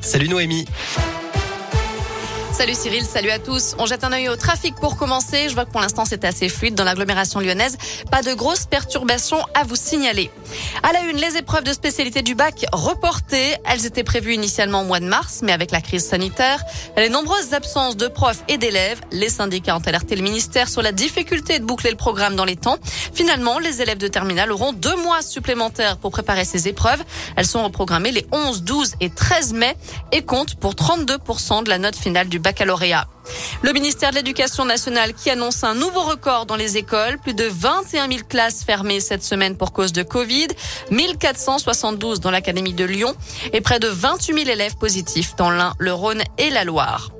Salut Noémie. Salut Cyril, salut à tous. On jette un œil au trafic pour commencer. Je vois que pour l'instant c'est assez fluide dans l'agglomération lyonnaise. Pas de grosses perturbations à vous signaler. À la une, les épreuves de spécialité du bac reportées. Elles étaient prévues initialement au mois de mars, mais avec la crise sanitaire, les nombreuses absences de profs et d'élèves, les syndicats ont alerté le ministère sur la difficulté de boucler le programme dans les temps. Finalement, les élèves de terminale auront deux mois supplémentaires pour préparer ces épreuves. Elles sont reprogrammées les 11, 12 et 13 mai et comptent pour 32% de la note finale du Le ministère de l'Éducation nationale qui annonce un nouveau record dans les écoles. Plus de 21 000 classes fermées cette semaine pour cause de Covid. 1472 dans l'Académie de Lyon et près de 28 000 élèves positifs dans l'Ain, le Rhône et la Loire.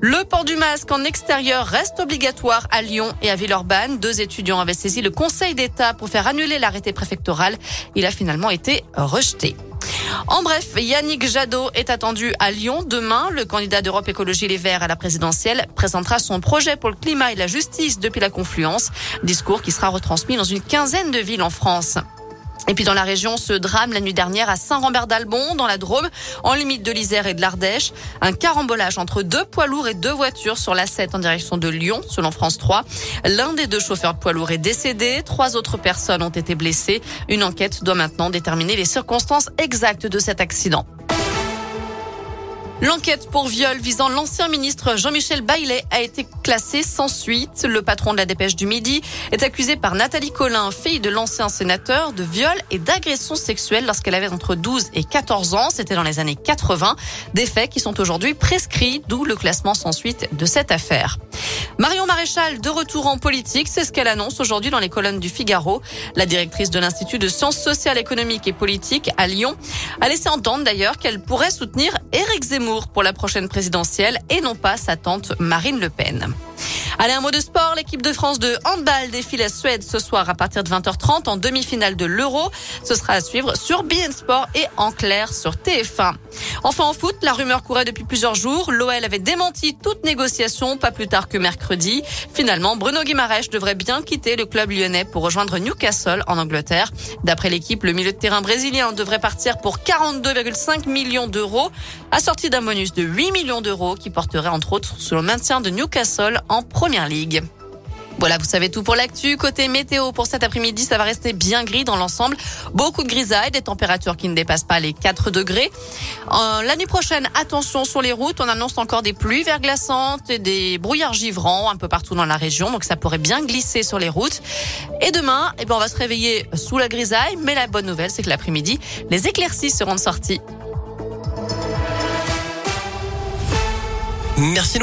Le port du masque en extérieur reste obligatoire à Lyon et à Villeurbanne. Deux étudiants avaient saisi le Conseil d'État pour faire annuler l'arrêté préfectoral. Il a finalement été rejeté. En bref, Yannick Jadot est attendu à Lyon demain. Le candidat d'Europe Écologie Les Verts à la présidentielle présentera son projet pour le climat et la justice depuis la confluence. Discours qui sera retransmis dans une quinzaine de villes en France. Et puis dans la région, ce drame la nuit dernière à Saint-Rambert-d'Albon, dans la Drôme, en limite de l'Isère et de l'Ardèche. Un carambolage entre deux poids lourds et deux voitures sur la 7 en direction de Lyon, selon France 3. L'un des deux chauffeurs de poids lourds est décédé. Trois autres personnes ont été blessées. Une enquête doit maintenant déterminer les circonstances exactes de cet accident. L'enquête pour viol visant l'ancien ministre Jean-Michel Baillet a été classée sans suite. Le patron de la dépêche du Midi est accusé par Nathalie Collin, fille de l'ancien sénateur, de viol et d'agression sexuelle lorsqu'elle avait entre 12 et 14 ans. C'était dans les années 80. Des faits qui sont aujourd'hui prescrits, d'où le classement sans suite de cette affaire. Marion Maréchal, de retour en politique, c'est ce qu'elle annonce aujourd'hui dans les colonnes du Figaro. La directrice de l'Institut de sciences sociales, économiques et politiques à Lyon a laissé entendre d'ailleurs qu'elle pourrait soutenir Éric Zemmour pour la prochaine présidentielle et non pas sa tante Marine Le Pen. Allez, un mot de sport. L'équipe de France de handball défile à Suède ce soir à partir de 20h30 en demi-finale de l'Euro. Ce sera à suivre sur BN Sport et en clair sur TF1. Enfin en foot, la rumeur courait depuis plusieurs jours. L'OL avait démenti toute négociation pas plus tard que mercredi. Finalement, Bruno Guimaraes devrait bien quitter le club lyonnais pour rejoindre Newcastle en Angleterre. D'après l'équipe, le milieu de terrain brésilien devrait partir pour 42,5 millions d'euros, assorti d'un bonus de 8 millions d'euros qui porterait entre autres sur le maintien de Newcastle en Première Ligue. Voilà, vous savez tout pour l'actu. Côté météo, pour cet après-midi, ça va rester bien gris dans l'ensemble. Beaucoup de grisailles, des températures qui ne dépassent pas les 4 degrés. Euh, la nuit prochaine, attention sur les routes. On annonce encore des pluies verglaçantes et des brouillards givrants un peu partout dans la région. Donc ça pourrait bien glisser sur les routes. Et demain, eh ben, on va se réveiller sous la grisaille. Mais la bonne nouvelle, c'est que l'après-midi, les éclaircies seront de sortie. Merci.